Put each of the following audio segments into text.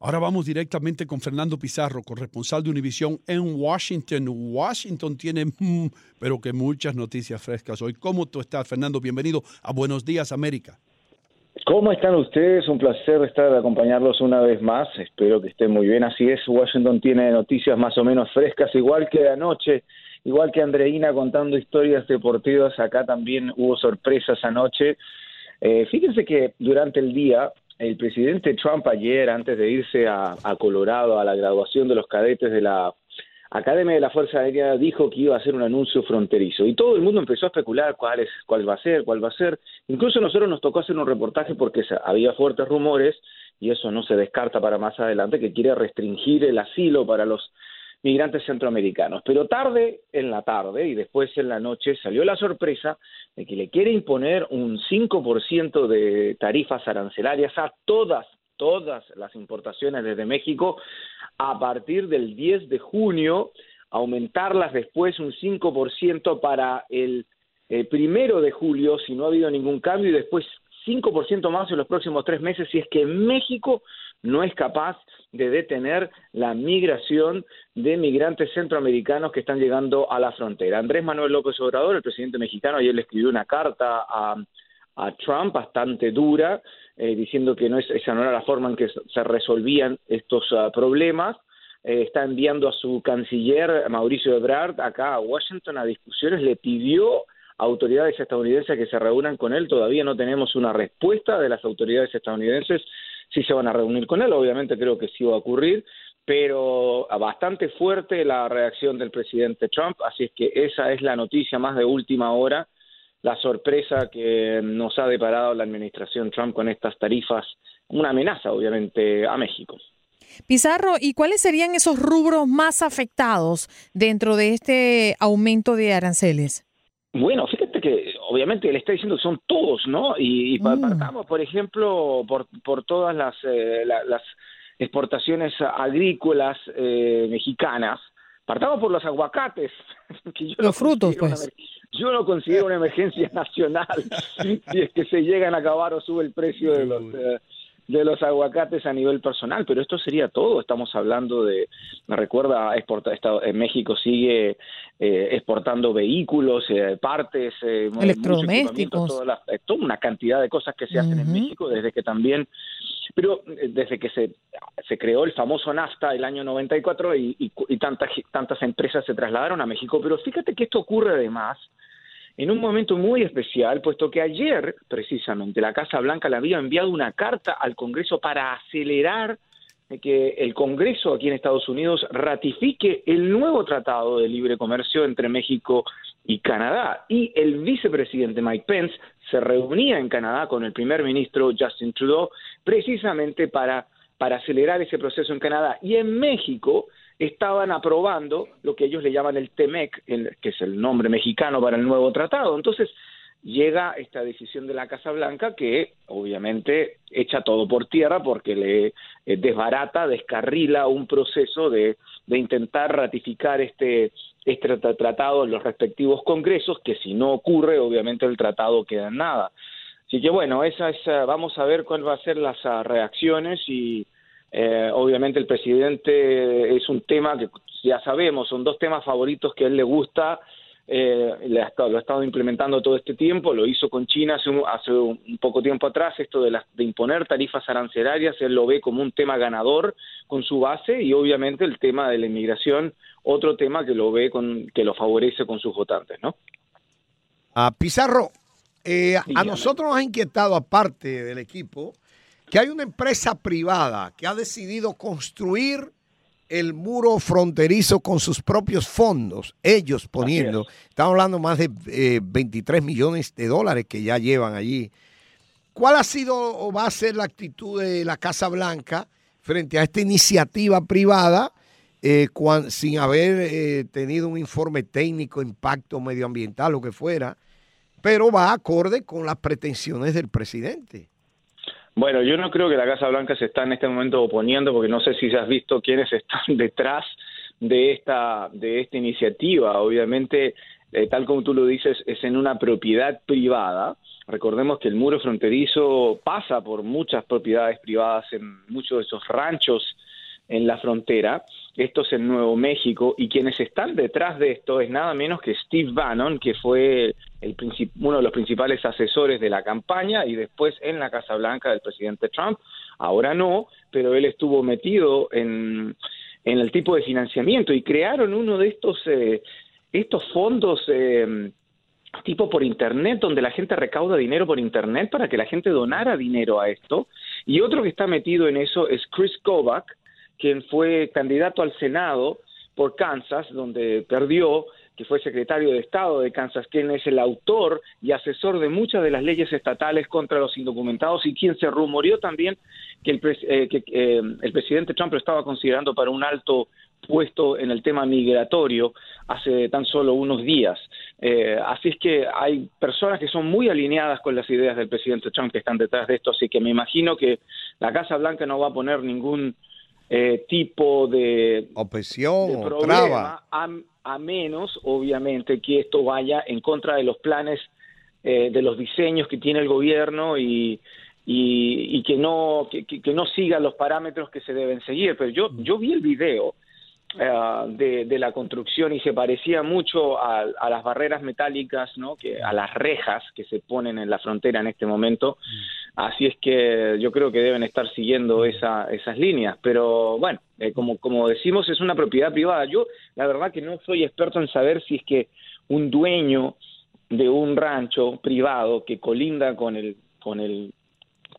Ahora vamos directamente con Fernando Pizarro, corresponsal de Univisión en Washington. Washington tiene, mm, pero que muchas noticias frescas hoy. ¿Cómo tú estás, Fernando? Bienvenido a Buenos Días, América. ¿Cómo están ustedes? Un placer estar acompañarlos una vez más. Espero que estén muy bien. Así es, Washington tiene noticias más o menos frescas, igual que anoche, igual que Andreina contando historias deportivas. Acá también hubo sorpresas anoche. Eh, fíjense que durante el día el presidente Trump ayer, antes de irse a, Colorado a la graduación de los cadetes de la Academia de la Fuerza Aérea, dijo que iba a hacer un anuncio fronterizo. Y todo el mundo empezó a especular cuál, es, cuál va a ser, cuál va a ser. Incluso a nosotros nos tocó hacer un reportaje porque había fuertes rumores, y eso no se descarta para más adelante, que quiere restringir el asilo para los migrantes centroamericanos. Pero tarde en la tarde y después en la noche salió la sorpresa de que le quiere imponer un 5% de tarifas arancelarias a todas, todas las importaciones desde México a partir del 10 de junio, aumentarlas después un 5% para el eh, primero de julio si no ha habido ningún cambio y después 5% más en los próximos tres meses si es que México no es capaz de detener la migración de migrantes centroamericanos que están llegando a la frontera. Andrés Manuel López Obrador, el presidente mexicano, ayer le escribió una carta a, Trump bastante dura, eh, diciendo que no es, esa no era la forma en que se resolvían estos ah, problemas. Eh, está enviando a su canciller Mauricio Ebrard acá a Washington a discusiones, le pidió a autoridades estadounidenses que se reúnan con él. Todavía no tenemos una respuesta de las autoridades estadounidenses si se van a reunir con él. Obviamente creo que sí va a ocurrir, pero bastante fuerte la reacción del presidente Trump, así es que esa es la noticia más de última hora, la sorpresa que nos ha deparado la administración Trump con estas tarifas, una amenaza obviamente a México. Pizarro, ¿y cuáles serían esos rubros más afectados dentro de este aumento de aranceles? Bueno, fíjate que obviamente le está diciendo que son todos, ¿no? Y, mm. partamos, por ejemplo, por, por todas las, eh, las exportaciones agrícolas eh, mexicanas. Partamos por los aguacates. Que los frutos, pues. yo no considero una emergencia nacional si es que se llegan a acabar o sube el precio de los... Eh, de los aguacates a nivel personal, pero esto sería todo. Estamos hablando de, me recuerda, exporta, en México sigue eh, exportando vehículos, eh, partes, eh, electrodomésticos, toda, toda, una cantidad de cosas que se hacen en México desde que también, pero desde que se, se creó el famoso NAFTA el año 94 y, y, y tantas, tantas empresas se trasladaron a México. Pero fíjate que esto ocurre además en un momento muy especial, puesto que ayer, precisamente, la Casa Blanca le había enviado una carta al Congreso para acelerar que el Congreso aquí en Estados Unidos ratifique el nuevo tratado de libre comercio entre México y Canadá. Y el vicepresidente Mike Pence se reunía en Canadá con el primer ministro Justin Trudeau precisamente para, para acelerar ese proceso en Canadá. Y en México estaban aprobando lo que ellos le llaman el TEMEC, que es el nombre mexicano para el nuevo tratado. Entonces, llega esta decisión de la Casa Blanca que obviamente echa todo por tierra porque le eh, desbarata, descarrila un proceso de, de intentar ratificar este, este tratado en los respectivos congresos, que si no ocurre, obviamente el tratado queda en nada. Así que bueno, esa es, vamos a ver cuáles van a ser las ah, reacciones y eh, obviamente el presidente es un tema que ya sabemos, son dos temas favoritos que a él le gusta, eh, lo ha estado implementando todo este tiempo, lo hizo con China hace un, hace un poco tiempo atrás, esto de, de imponer tarifas arancelarias, él lo ve como un tema ganador con su base y obviamente el tema de la inmigración, otro tema que lo ve con, que lo favorece con sus votantes, ¿no? A Pizarro, eh, a nosotros nos ha inquietado aparte del equipo que hay una empresa privada que ha decidido construir el muro fronterizo con sus propios fondos, ellos poniendo, estamos hablando más de 23 eh, millones de dólares que ya llevan allí. ¿Cuál ha sido o va a ser la actitud de la Casa Blanca frente a esta iniciativa privada eh, sin haber eh, tenido un informe técnico, impacto medioambiental, lo que fuera, pero va acorde con las pretensiones del presidente? Bueno, yo no creo que la Casa Blanca se está en este momento oponiendo, porque no sé si has visto quiénes están detrás de esta de esta iniciativa. Obviamente eh, tal como tú lo dices, es en una propiedad privada. Recordemos que el muro fronterizo pasa por muchas propiedades privadas en muchos de esos ranchos en la frontera. Esto es en Nuevo México y quienes están detrás de esto es nada menos que Steve Bannon, que fue el uno de los principales asesores de la campaña y después en la Casa Blanca del presidente Trump. Ahora no, pero él estuvo metido en, en el tipo de financiamiento y crearon uno de estos, eh, estos fondos. Eh, tipo por internet, donde la gente recauda dinero por internet para que la gente donara dinero a esto. Y otro que está metido en eso es Chris Kovac, quien fue candidato al Senado por Kansas, donde perdió, que fue secretario de Estado de Kansas, quien es el autor y asesor de muchas de las leyes estatales contra los indocumentados y quien se rumoreó también que el, eh, eh, el presidente Trump lo estaba considerando para un alto puesto en el tema migratorio hace tan solo unos días. Eh, así es que hay personas que son muy alineadas con las ideas del presidente Trump que están detrás de esto, así que me imagino que la Casa Blanca no va a poner ningún eh, tipo de, Opresión o traba. A, menos, obviamente, que esto vaya en contra de los planes, eh, de los diseños que tiene el gobierno y, y, que, no, que, que, no siga los parámetros que se deben seguir. Pero yo, yo vi el video eh, de, de, la construcción y se parecía mucho a, a, las barreras metálicas, ¿no? que, a las rejas que se ponen en la frontera en este momento. Así es que yo creo que deben estar siguiendo esa, esas líneas. Pero bueno, eh, como, como decimos, es una propiedad privada. Yo, la verdad, que no soy experto en saber si es que un dueño de un rancho privado que colinda con el, con el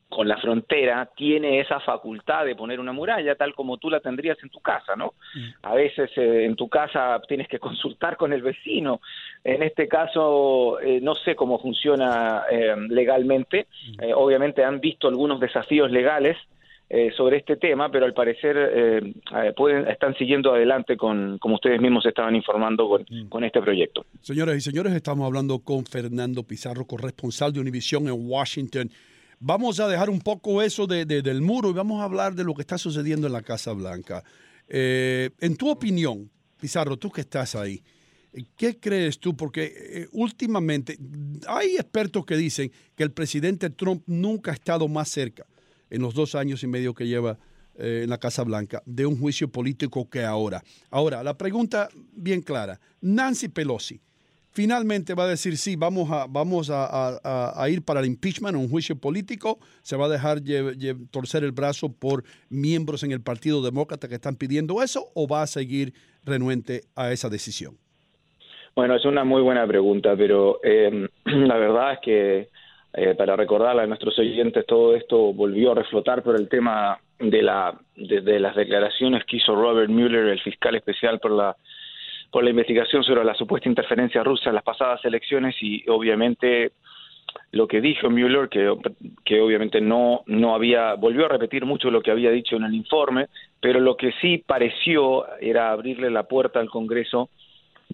con la frontera tiene esa facultad de poner una muralla tal como tú la tendrías en tu casa, ¿no? Mm. A veces eh, en tu casa tienes que consultar con el vecino. En este caso eh, no sé cómo funciona eh, legalmente. Mm. obviamente han visto algunos desafíos legales sobre este tema, pero al parecer pueden están siguiendo adelante con como ustedes mismos estaban informando con, mm. con este proyecto. Señoras y señores, estamos hablando con Fernando Pizarro, corresponsal de Univisión en Washington. Vamos a dejar un poco eso de, del muro y vamos a hablar de lo que está sucediendo en la Casa Blanca. Eh, en tu opinión, Pizarro, tú que estás ahí, ¿qué crees tú? Porque eh, últimamente hay expertos que dicen que el presidente Trump nunca ha estado más cerca en los dos años y medio que lleva eh, en la Casa Blanca de un juicio político que ahora. Ahora, la pregunta bien clara, Nancy Pelosi finalmente va a decir sí, vamos a, vamos a, ir para el impeachment, un juicio político, se va a dejar torcer el brazo por miembros en el Partido Demócrata que están pidiendo eso o va a seguir renuente a esa decisión? Bueno, es una muy buena pregunta, pero em, la verdad es que eh, para recordarle a nuestros oyentes, todo esto volvió a reflotar por el tema de, la, de las declaraciones que hizo Robert Mueller, el fiscal especial por la por la investigación sobre la supuesta interferencia rusa en las pasadas elecciones y obviamente lo que dijo Mueller, que, obviamente no, no había, volvió a repetir mucho lo que había dicho en el informe, pero lo que sí pareció era abrirle la puerta al Congreso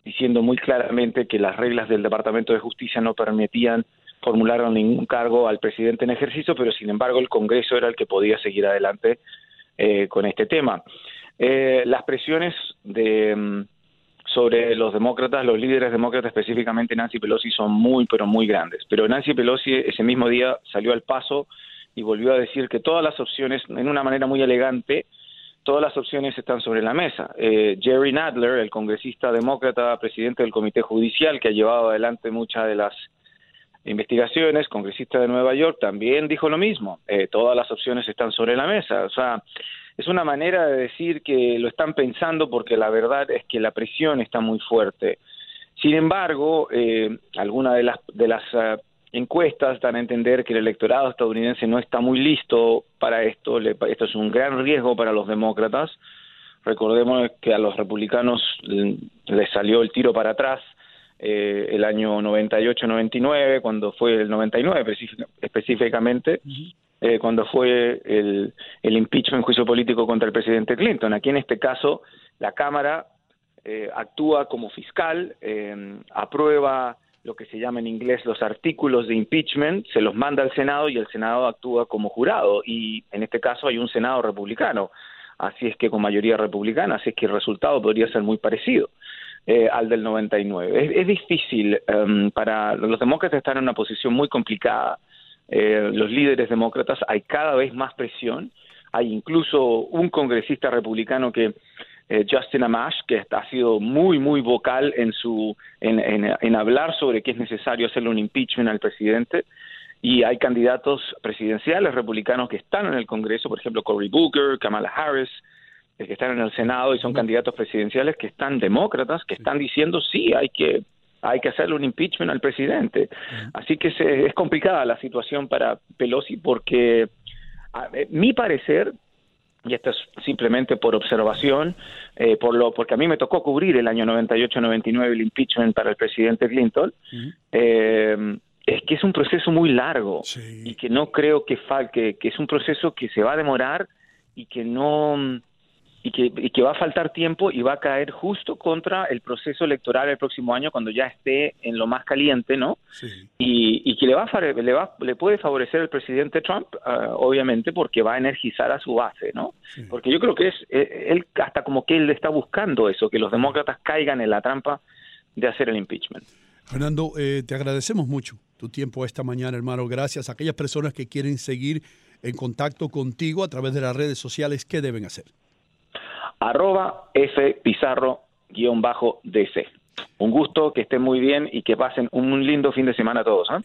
diciendo muy claramente que las reglas del Departamento de Justicia no permitían formular ningún cargo al presidente en ejercicio, pero sin embargo el Congreso era el que podía seguir adelante eh, con este tema. Eh, las presiones de mm, sobre los demócratas, los líderes demócratas, específicamente Nancy Pelosi, son muy, pero muy grandes. Pero Nancy Pelosi ese mismo día salió al paso y volvió a decir que todas las opciones, en una manera muy elegante, todas las opciones están sobre la mesa. Eh, Jerry Nadler, el congresista demócrata, presidente del Comité Judicial, que ha llevado adelante muchas de las investigaciones, congresista de Nueva York, también dijo lo mismo. Eh, todas las opciones están sobre la mesa. O sea, es una manera de decir que lo están pensando porque la verdad es que la presión está muy fuerte. Sin embargo, eh, algunas de las, de las uh, encuestas dan a entender que el electorado estadounidense no está muy listo para esto. Le, esto es un gran riesgo para los demócratas. Recordemos que a los republicanos les salió el tiro para atrás eh, el año 98-99, cuando fue el 99 específicamente, eh, cuando fue el, el impeachment, juicio político contra el presidente Clinton. Aquí en este caso, la Cámara eh, actúa como fiscal, eh, aprueba lo que se llama en inglés los artículos de impeachment, se los manda al Senado y el Senado actúa como jurado. Y en este caso hay un Senado republicano, así es que con mayoría republicana, así es que el resultado podría ser muy parecido. eh, al del 99. Es, es difícil em, para los demócratas están en una posición muy complicada. Eh, los líderes demócratas hay cada vez más presión. Hay incluso un congresista republicano que eh, Justin Amash, que ha sido muy, muy vocal en, su, en, en, en, hablar sobre que es necesario hacerle un impeachment al presidente. Y hay candidatos presidenciales republicanos que están en el Congreso, por ejemplo, Cory Booker, Kamala Harris, que están en el Senado y son candidatos presidenciales que están demócratas, que están diciendo sí, hay que hay que hacerle un impeachment al presidente. Así que es complicada la situación para Pelosi porque, a mi parecer, y esto es simplemente por observación, eh, por lo, porque a mí me tocó cubrir el año 98-99 el impeachment para el presidente Clinton, uh -huh. eh, es que es un proceso muy largo sí. y que no creo que, que, que es un proceso que se va a demorar y que no y que, y que va a faltar tiempo y va a caer justo contra el proceso electoral el próximo año cuando ya esté en lo más caliente, ¿no? Sí. Y, y, que le va, a, le va le puede favorecer al presidente Trump, uh, obviamente, porque va a energizar a su base, ¿no? Sí. Porque yo creo que es eh, él hasta como que él está buscando eso, que los demócratas caigan en la trampa de hacer el impeachment. Fernando, eh, te agradecemos mucho tu tiempo esta mañana, hermano. Gracias a aquellas personas que quieren seguir en contacto contigo a través de las redes sociales, ¿qué deben hacer? Arroba F Pizarro guion bajo DC. Un gusto, que estén muy bien y que pasen un lindo fin de semana a todos. ¿eh?